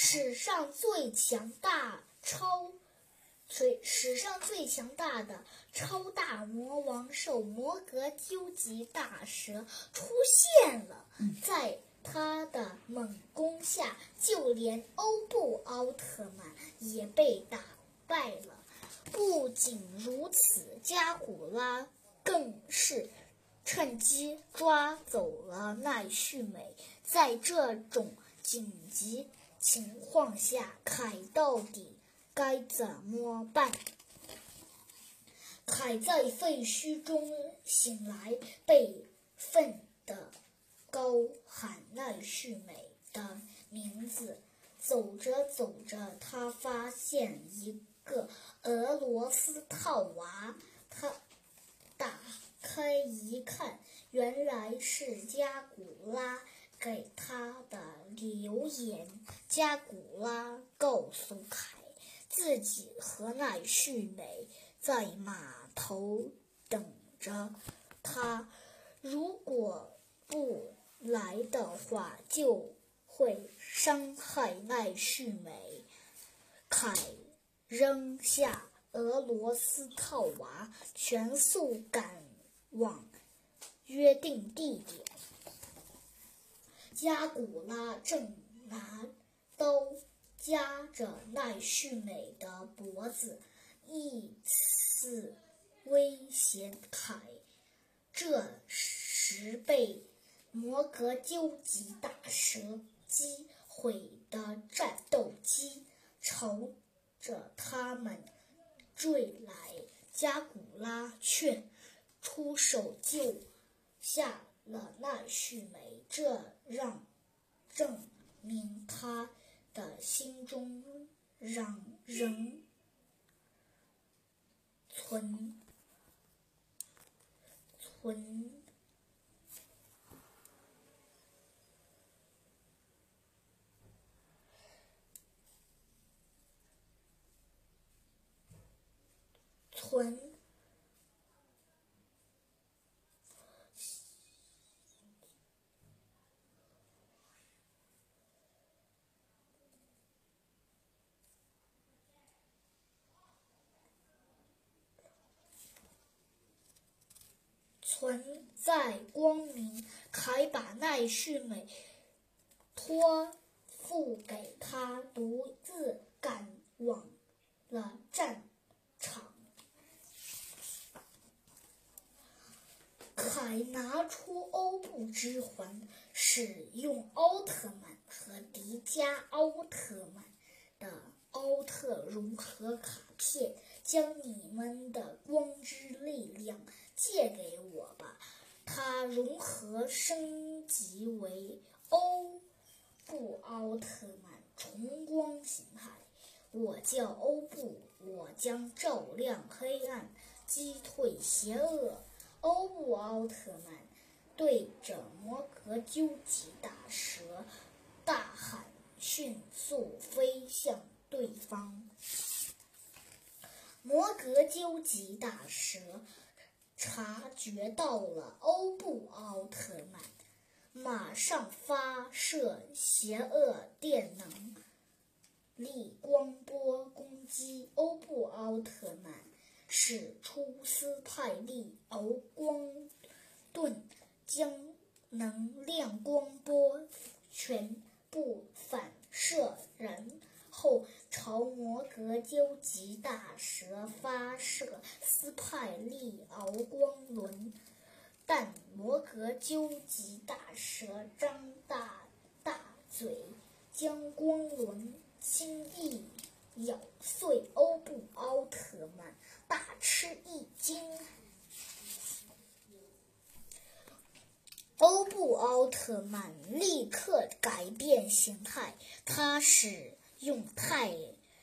史上最强大超，最史上最强大的超大魔王兽摩格究极大蛇出现了，在他的猛攻下，就连欧布奥特曼也被打败了。不仅如此，加古拉更是趁机抓走了奈绪美。在这种紧急情况下，凯到底该怎么办？凯在废墟中醒来，悲愤的高喊奈绪美的名字。走着走着，他发现一。个俄罗斯套娃，他打开一看，原来是加古拉给他的留言。加古拉告诉凯，自己和奈绪美在码头等着他，如果不来的话，就会伤害奈绪美。凯。扔下俄罗斯套娃，全速赶往约定地点。加古拉正拿刀夹着奈绪美的脖子，以此威胁凯。这时被摩格究极大蛇击毁的战斗机朝。着他们追来，加古拉却出手救下了奈绪美，这让证明他的心中让仍存。存存在光明，还把奈绪美托付给他，独自赶往了战场。凯拿出欧布之环，使用奥特曼和迪迦奥特曼的奥特融合卡片，将你们的光之力量借给我吧。它融合升级为欧布奥特曼重光形态。我叫欧布，我将照亮黑暗，击退邪恶。欧布奥特曼对着摩格究极大蛇大喊，迅速飞向对方。摩格究极大蛇察觉到了欧布奥特曼，马上发射邪恶电能力光波攻击欧布奥特曼。使出斯派利欧光盾，将能量光波全部反射人后，朝摩格究极大蛇发射斯派利敖光轮。但摩格究极大蛇张大大嘴，将光轮轻易咬碎。欧布奥特曼。大吃一惊，欧布奥特曼立刻改变形态。他使用太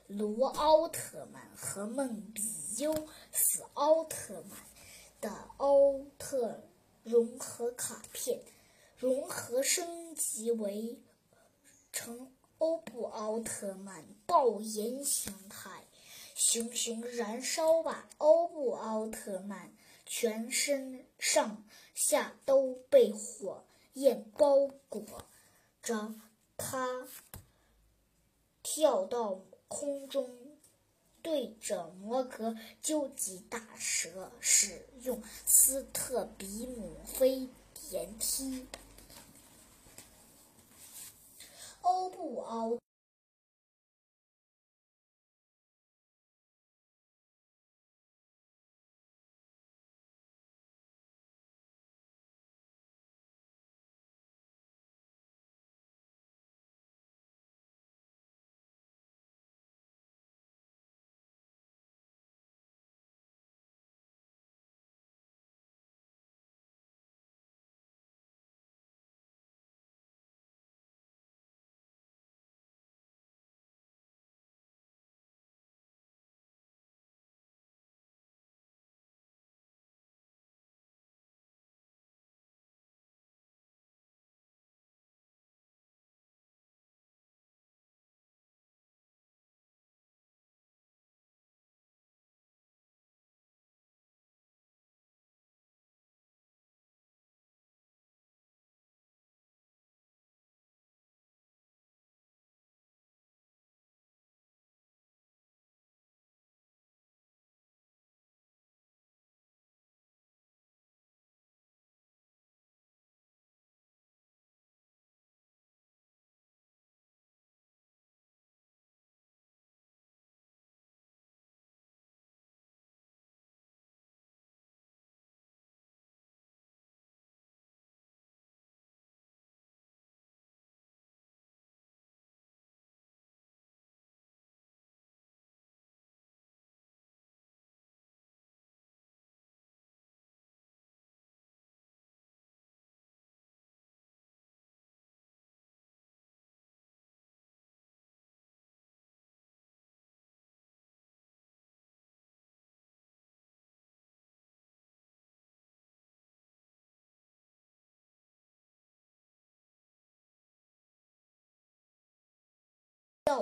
罗奥特曼和梦比优斯奥特曼的奥特融合卡片，融合升级为成欧布奥特曼爆炎形态。熊熊燃烧吧，欧布奥特曼！全身上下都被火焰包裹着，他跳到空中，对着摩格究极大蛇使用斯特比姆飞电梯。欧布奥。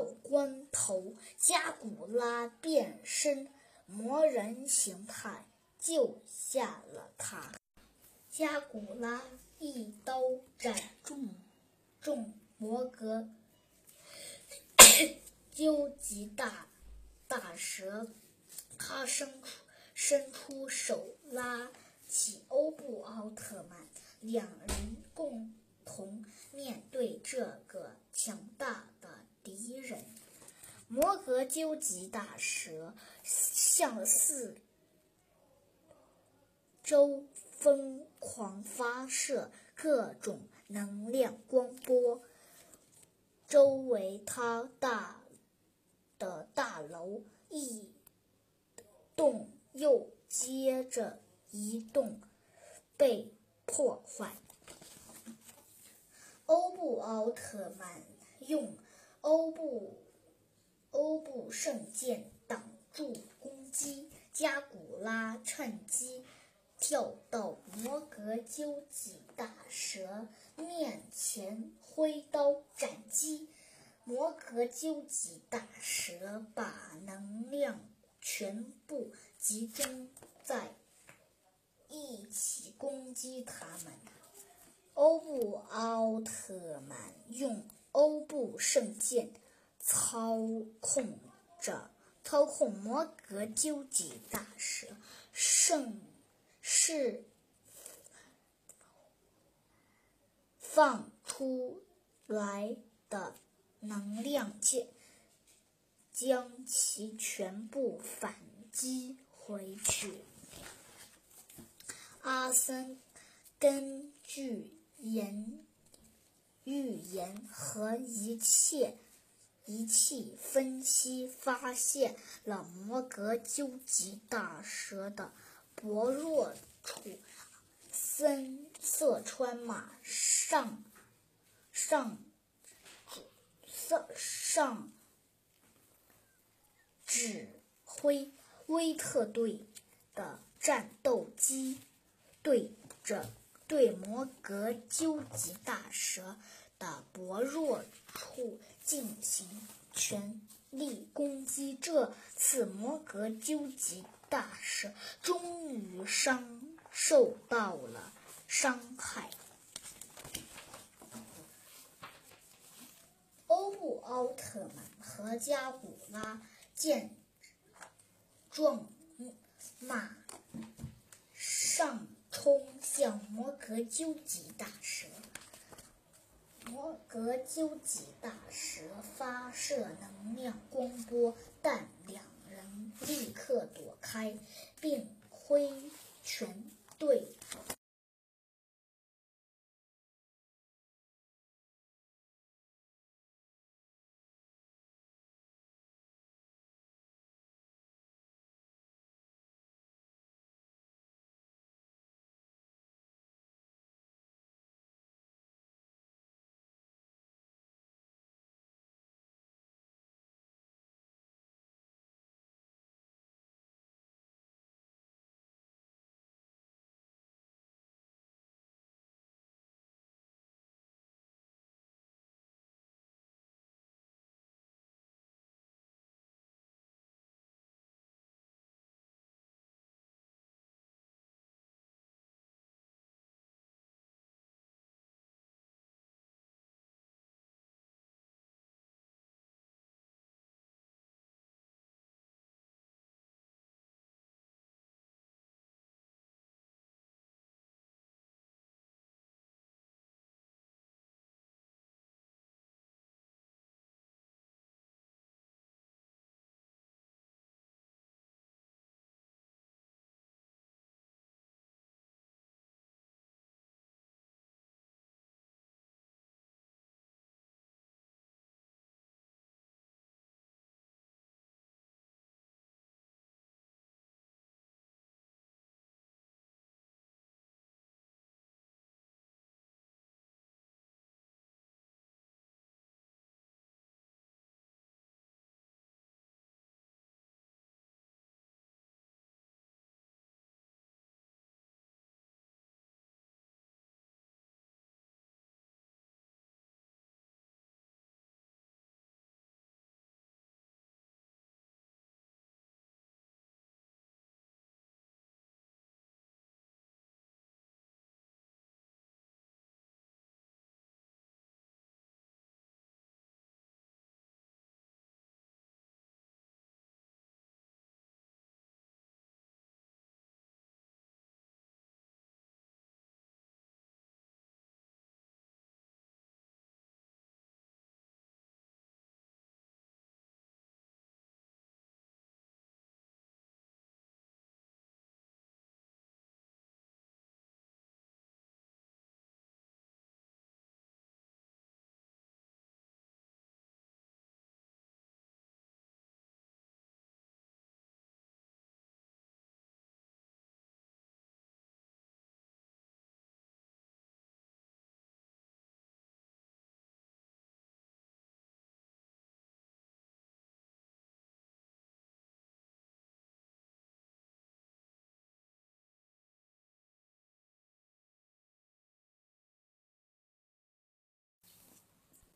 关头，加古拉变身魔人形态，救下了他。加古拉一刀斩中中摩格究极大大蛇，他伸出伸出手拉起欧布奥特曼，两人共同面对这个强大的。敌人，摩格究极大蛇向四周疯狂发射各种能量光波，周围它大的大楼一栋又接着一栋被破坏。欧布奥特曼用。欧布欧布圣剑挡住攻击，加古拉趁机跳到摩格究极大蛇面前挥刀斩击。摩格究极大蛇把能量全部集中在一起攻击他们。欧布奥特曼用。欧布圣剑操控着操控摩格究极大蛇，圣是放出来的能量剑，将其全部反击回去。阿森根据研。预言和一切仪器分析发现了摩格究极大蛇的薄弱处。森色川马上上上上指挥威特队的战斗机对着。对摩格究极大蛇的薄弱处进行全力攻击，这次摩格究极大蛇终于伤受到了伤害。欧布奥特曼和加古拉见状马格究极大蛇。摩格究极大蛇发射能量光波，但两人立刻躲开，并挥拳对